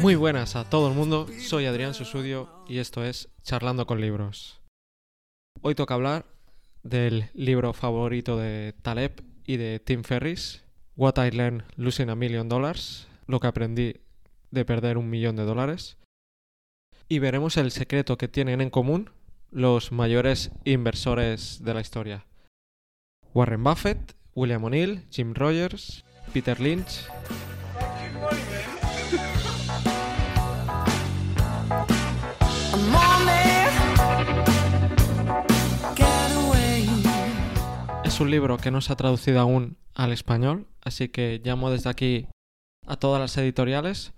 Muy buenas a todo el mundo, soy Adrián Susudio y esto es Charlando con Libros. Hoy toca hablar del libro favorito de Taleb y de Tim Ferris, What I Learned Losing a Million Dollars, lo que aprendí de perder un millón de dólares. Y veremos el secreto que tienen en común los mayores inversores de la historia. Warren Buffett, William O'Neill, Jim Rogers, Peter Lynch. Es un libro que no se ha traducido aún al español, así que llamo desde aquí a todas las editoriales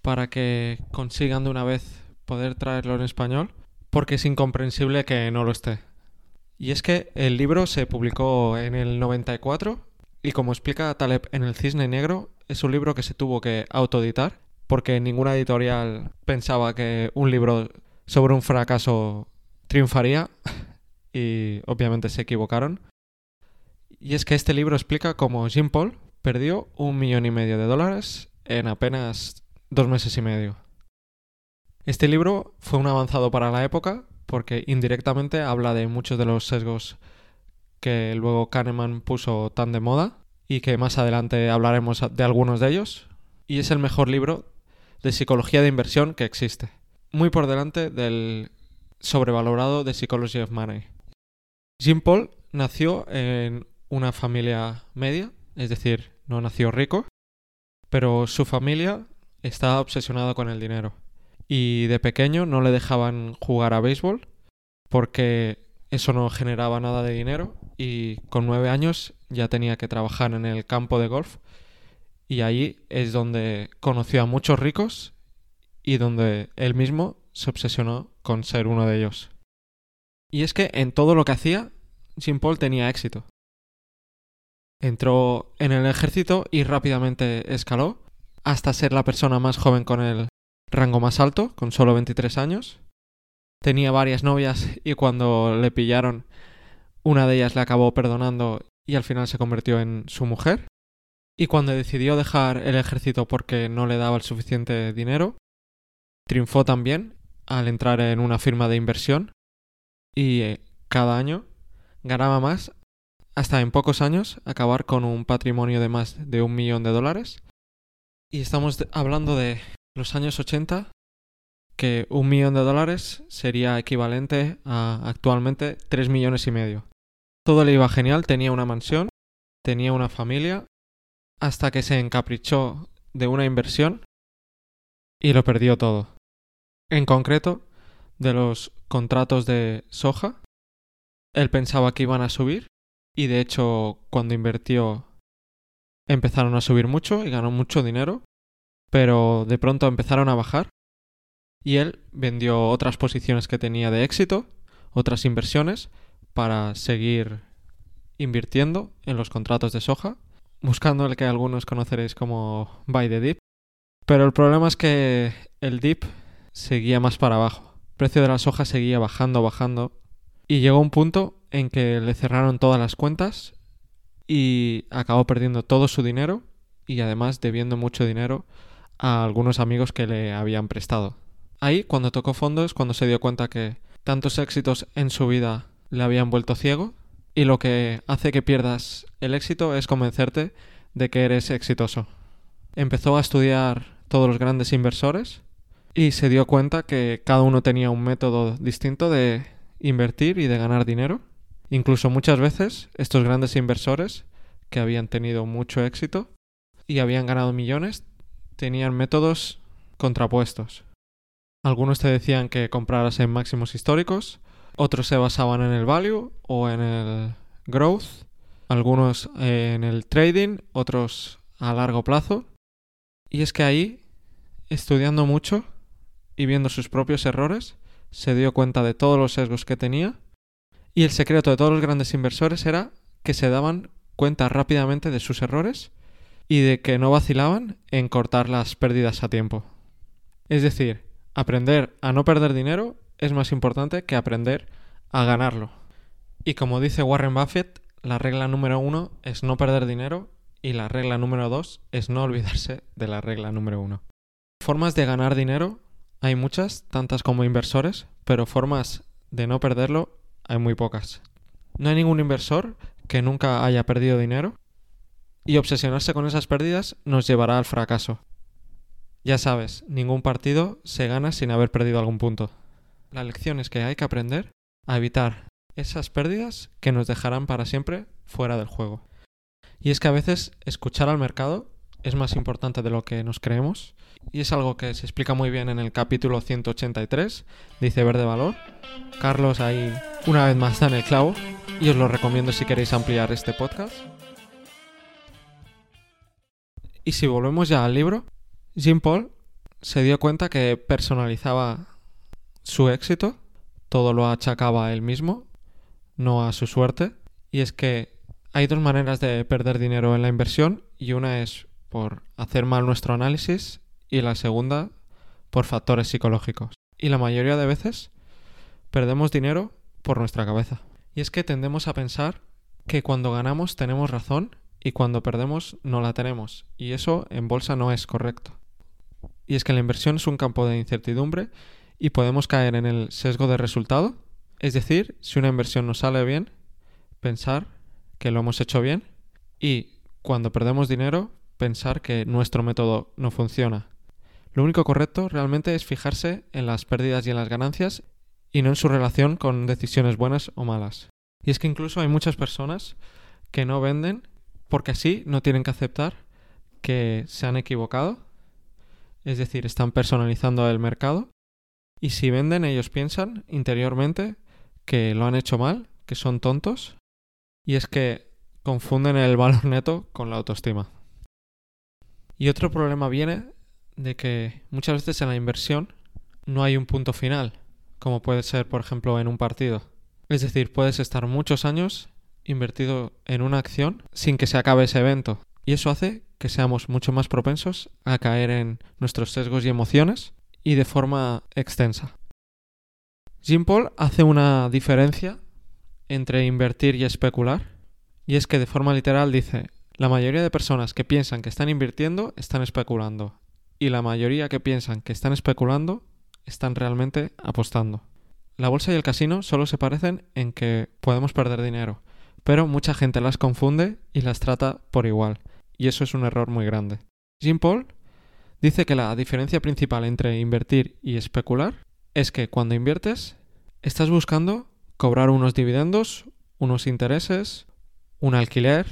para que consigan de una vez poder traerlo en español, porque es incomprensible que no lo esté. Y es que el libro se publicó en el 94 y como explica Taleb en El Cisne Negro, es un libro que se tuvo que autoeditar porque ninguna editorial pensaba que un libro sobre un fracaso triunfaría y obviamente se equivocaron. Y es que este libro explica cómo Jim Paul perdió un millón y medio de dólares en apenas dos meses y medio. Este libro fue un avanzado para la época porque indirectamente habla de muchos de los sesgos que luego Kahneman puso tan de moda y que más adelante hablaremos de algunos de ellos. Y es el mejor libro de psicología de inversión que existe. Muy por delante del sobrevalorado de Psychology of Money. Jim Paul nació en una familia media, es decir, no nació rico, pero su familia estaba obsesionada con el dinero y de pequeño no le dejaban jugar a béisbol porque eso no generaba nada de dinero y con nueve años ya tenía que trabajar en el campo de golf y ahí es donde conoció a muchos ricos y donde él mismo se obsesionó con ser uno de ellos. Y es que en todo lo que hacía, Jim Paul tenía éxito. Entró en el ejército y rápidamente escaló hasta ser la persona más joven con el rango más alto, con solo 23 años. Tenía varias novias y cuando le pillaron, una de ellas le acabó perdonando y al final se convirtió en su mujer. Y cuando decidió dejar el ejército porque no le daba el suficiente dinero, triunfó también al entrar en una firma de inversión y eh, cada año ganaba más hasta en pocos años acabar con un patrimonio de más de un millón de dólares. Y estamos hablando de los años 80, que un millón de dólares sería equivalente a actualmente 3 millones y medio. Todo le iba genial, tenía una mansión, tenía una familia, hasta que se encaprichó de una inversión y lo perdió todo. En concreto, de los contratos de soja, él pensaba que iban a subir y de hecho cuando invirtió empezaron a subir mucho y ganó mucho dinero, pero de pronto empezaron a bajar y él vendió otras posiciones que tenía de éxito, otras inversiones, para seguir invirtiendo en los contratos de soja, buscando el que algunos conoceréis como buy the dip. Pero el problema es que el dip seguía más para abajo. El precio de la soja seguía bajando, bajando. Y llegó un punto en que le cerraron todas las cuentas y acabó perdiendo todo su dinero y además debiendo mucho dinero a algunos amigos que le habían prestado. Ahí, cuando tocó fondo, es cuando se dio cuenta que tantos éxitos en su vida le habían vuelto ciego y lo que hace que pierdas el éxito es convencerte de que eres exitoso. Empezó a estudiar todos los grandes inversores y se dio cuenta que cada uno tenía un método distinto de invertir y de ganar dinero. Incluso muchas veces estos grandes inversores que habían tenido mucho éxito y habían ganado millones tenían métodos contrapuestos. Algunos te decían que compraras en máximos históricos, otros se basaban en el value o en el growth, algunos en el trading, otros a largo plazo. Y es que ahí, estudiando mucho y viendo sus propios errores, se dio cuenta de todos los sesgos que tenía. Y el secreto de todos los grandes inversores era que se daban cuenta rápidamente de sus errores y de que no vacilaban en cortar las pérdidas a tiempo. Es decir, aprender a no perder dinero es más importante que aprender a ganarlo. Y como dice Warren Buffett, la regla número uno es no perder dinero y la regla número dos es no olvidarse de la regla número uno. Formas de ganar dinero hay muchas, tantas como inversores, pero formas de no perderlo hay muy pocas. No hay ningún inversor que nunca haya perdido dinero y obsesionarse con esas pérdidas nos llevará al fracaso. Ya sabes, ningún partido se gana sin haber perdido algún punto. La lección es que hay que aprender a evitar esas pérdidas que nos dejarán para siempre fuera del juego. Y es que a veces escuchar al mercado es más importante de lo que nos creemos y es algo que se explica muy bien en el capítulo 183 dice Verde Valor. Carlos ahí una vez más está en el clavo y os lo recomiendo si queréis ampliar este podcast. Y si volvemos ya al libro, Jim Paul se dio cuenta que personalizaba su éxito, todo lo achacaba a él mismo, no a su suerte, y es que hay dos maneras de perder dinero en la inversión y una es por hacer mal nuestro análisis y la segunda por factores psicológicos. Y la mayoría de veces perdemos dinero por nuestra cabeza. Y es que tendemos a pensar que cuando ganamos tenemos razón y cuando perdemos no la tenemos. Y eso en bolsa no es correcto. Y es que la inversión es un campo de incertidumbre y podemos caer en el sesgo de resultado. Es decir, si una inversión nos sale bien, pensar que lo hemos hecho bien y cuando perdemos dinero, pensar que nuestro método no funciona. Lo único correcto realmente es fijarse en las pérdidas y en las ganancias y no en su relación con decisiones buenas o malas. Y es que incluso hay muchas personas que no venden porque así no tienen que aceptar que se han equivocado, es decir, están personalizando el mercado y si venden ellos piensan interiormente que lo han hecho mal, que son tontos y es que confunden el valor neto con la autoestima. Y otro problema viene de que muchas veces en la inversión no hay un punto final, como puede ser, por ejemplo, en un partido. Es decir, puedes estar muchos años invertido en una acción sin que se acabe ese evento. Y eso hace que seamos mucho más propensos a caer en nuestros sesgos y emociones y de forma extensa. Jim Paul hace una diferencia entre invertir y especular. Y es que de forma literal dice, la mayoría de personas que piensan que están invirtiendo están especulando. Y la mayoría que piensan que están especulando están realmente apostando. La bolsa y el casino solo se parecen en que podemos perder dinero, pero mucha gente las confunde y las trata por igual, y eso es un error muy grande. Jim Paul dice que la diferencia principal entre invertir y especular es que cuando inviertes estás buscando cobrar unos dividendos, unos intereses, un alquiler,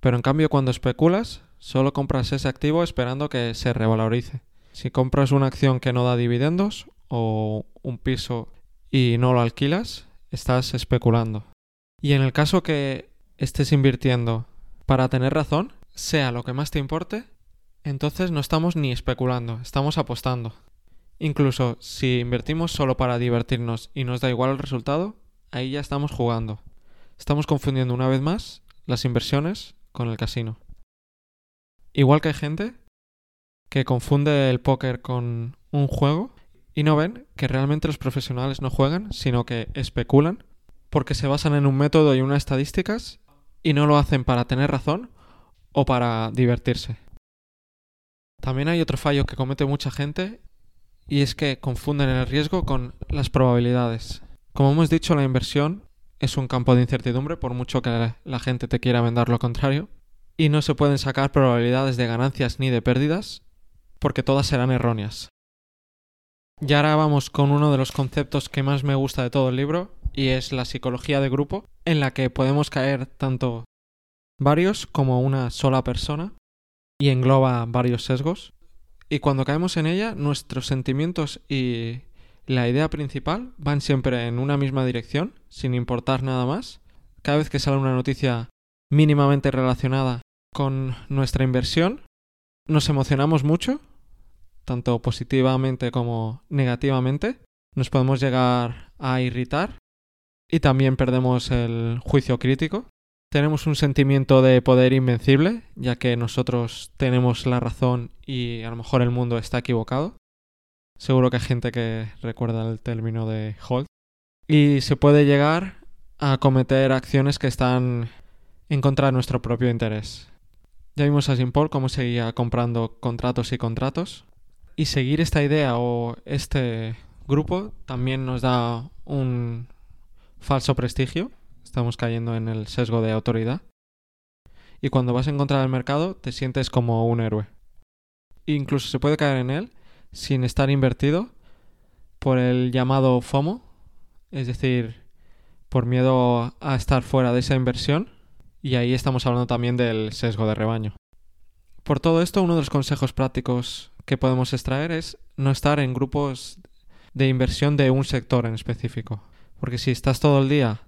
pero en cambio cuando especulas solo compras ese activo esperando que se revalorice. Si compras una acción que no da dividendos o un piso y no lo alquilas, estás especulando. Y en el caso que estés invirtiendo para tener razón, sea lo que más te importe, entonces no estamos ni especulando, estamos apostando. Incluso si invertimos solo para divertirnos y nos da igual el resultado, ahí ya estamos jugando. Estamos confundiendo una vez más las inversiones con el casino. Igual que hay gente que confunde el póker con un juego y no ven que realmente los profesionales no juegan, sino que especulan porque se basan en un método y unas estadísticas y no lo hacen para tener razón o para divertirse. También hay otro fallo que comete mucha gente y es que confunden el riesgo con las probabilidades. Como hemos dicho, la inversión es un campo de incertidumbre por mucho que la gente te quiera vender lo contrario y no se pueden sacar probabilidades de ganancias ni de pérdidas porque todas serán erróneas. Y ahora vamos con uno de los conceptos que más me gusta de todo el libro y es la psicología de grupo, en la que podemos caer tanto varios como una sola persona y engloba varios sesgos. Y cuando caemos en ella, nuestros sentimientos y la idea principal van siempre en una misma dirección, sin importar nada más. Cada vez que sale una noticia mínimamente relacionada con nuestra inversión, nos emocionamos mucho, tanto positivamente como negativamente. Nos podemos llegar a irritar y también perdemos el juicio crítico. Tenemos un sentimiento de poder invencible, ya que nosotros tenemos la razón y a lo mejor el mundo está equivocado. Seguro que hay gente que recuerda el término de Holt. Y se puede llegar a cometer acciones que están en contra de nuestro propio interés. Ya vimos a Jim Paul cómo seguía comprando contratos y contratos. Y seguir esta idea o este grupo también nos da un falso prestigio. Estamos cayendo en el sesgo de autoridad. Y cuando vas a encontrar el mercado te sientes como un héroe. Incluso se puede caer en él sin estar invertido por el llamado FOMO, es decir, por miedo a estar fuera de esa inversión. Y ahí estamos hablando también del sesgo de rebaño. Por todo esto, uno de los consejos prácticos que podemos extraer es no estar en grupos de inversión de un sector en específico. Porque si estás todo el día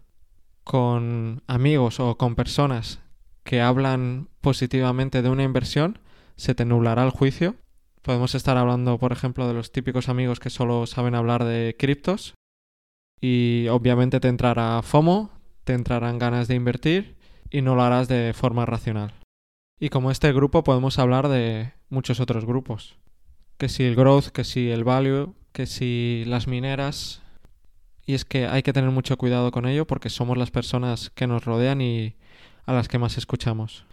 con amigos o con personas que hablan positivamente de una inversión, se te nublará el juicio. Podemos estar hablando, por ejemplo, de los típicos amigos que solo saben hablar de criptos y obviamente te entrará FOMO, te entrarán ganas de invertir y no lo harás de forma racional. Y como este grupo podemos hablar de muchos otros grupos. Que si el growth, que si el value, que si las mineras. Y es que hay que tener mucho cuidado con ello porque somos las personas que nos rodean y a las que más escuchamos.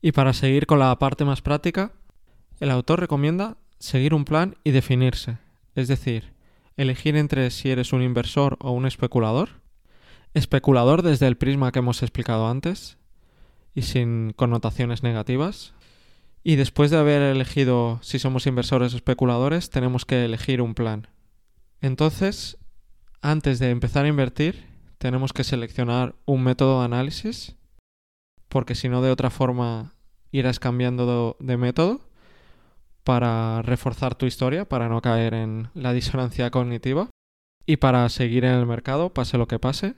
Y para seguir con la parte más práctica, el autor recomienda seguir un plan y definirse. Es decir, elegir entre si eres un inversor o un especulador. Especulador desde el prisma que hemos explicado antes y sin connotaciones negativas. Y después de haber elegido si somos inversores o especuladores, tenemos que elegir un plan. Entonces, antes de empezar a invertir, tenemos que seleccionar un método de análisis, porque si no, de otra forma irás cambiando de, método para reforzar tu historia, para no caer en la disonancia cognitiva y para seguir en el mercado, pase lo que pase.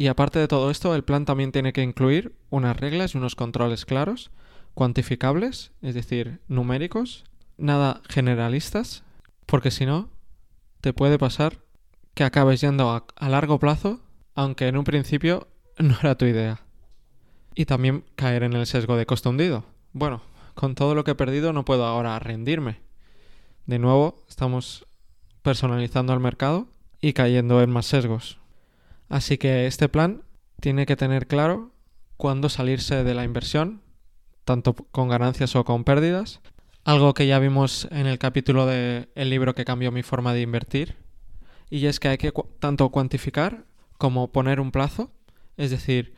Y aparte de todo esto, el plan también tiene que incluir unas reglas y unos controles claros, cuantificables, es decir, numéricos, nada generalistas, porque si no, te puede pasar que acabes yendo a, largo plazo, aunque en un principio no era tu idea. Y también caer en el sesgo de costo hundido. Bueno, con todo lo que he perdido no puedo ahora rendirme. De nuevo, estamos personalizando el mercado y cayendo en más sesgos. Así que este plan tiene que tener claro cuándo salirse de la inversión, tanto con ganancias o con pérdidas. Algo que ya vimos en el capítulo del libro que cambió mi forma de invertir. Y es que hay que tanto cuantificar como poner un plazo. Es decir,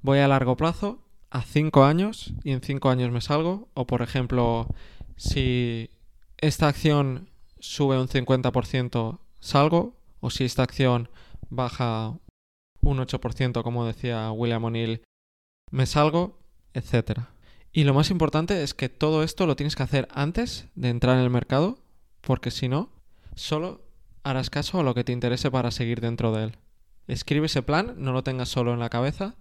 voy a largo plazo, a 5 años, y en 5 años me salgo. O por ejemplo, si esta acción sube un 50%, salgo. O si esta acción baja un 8%, como decía William O'Neill, me salgo, etc. Y lo más importante es que todo esto lo tienes que hacer antes de entrar en el mercado, porque si no, solo harás caso a lo que te interese para seguir dentro de él. Escribe ese plan, no lo tengas solo en la cabeza,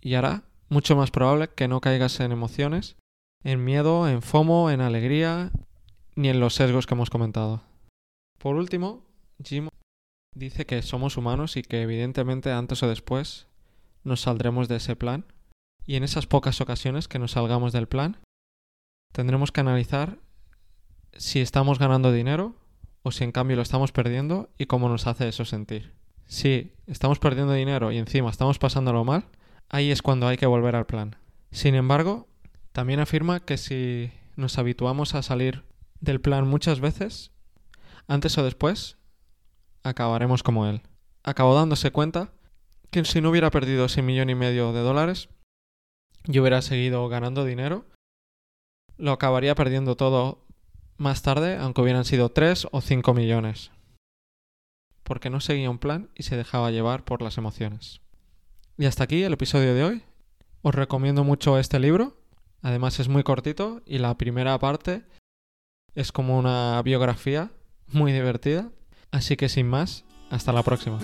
y hará mucho más probable que no caigas en emociones, en miedo, en FOMO, en alegría, ni en los sesgos que hemos comentado. Por último, Jim dice que somos humanos y que evidentemente antes o después nos saldremos de ese plan. Y en esas pocas ocasiones que nos salgamos del plan, tendremos que analizar si estamos ganando dinero o si en cambio lo estamos perdiendo y cómo nos hace eso sentir. Si estamos perdiendo dinero y encima estamos pasándolo mal, ahí es cuando hay que volver al plan. Sin embargo, también afirma que si nos habituamos a salir del plan muchas veces, antes o después acabaremos como él. Acabó dándose cuenta que si no hubiera perdido ese millón y medio de dólares y hubiera seguido ganando dinero, lo acabaría perdiendo todo más tarde, aunque hubieran sido 3 o 5 millones. Porque no seguía un plan y se dejaba llevar por las emociones. Y hasta aquí el episodio de hoy. Os recomiendo mucho este libro. Además es muy cortito y la primera parte es como una biografía muy divertida Así que sin más, hasta la próxima.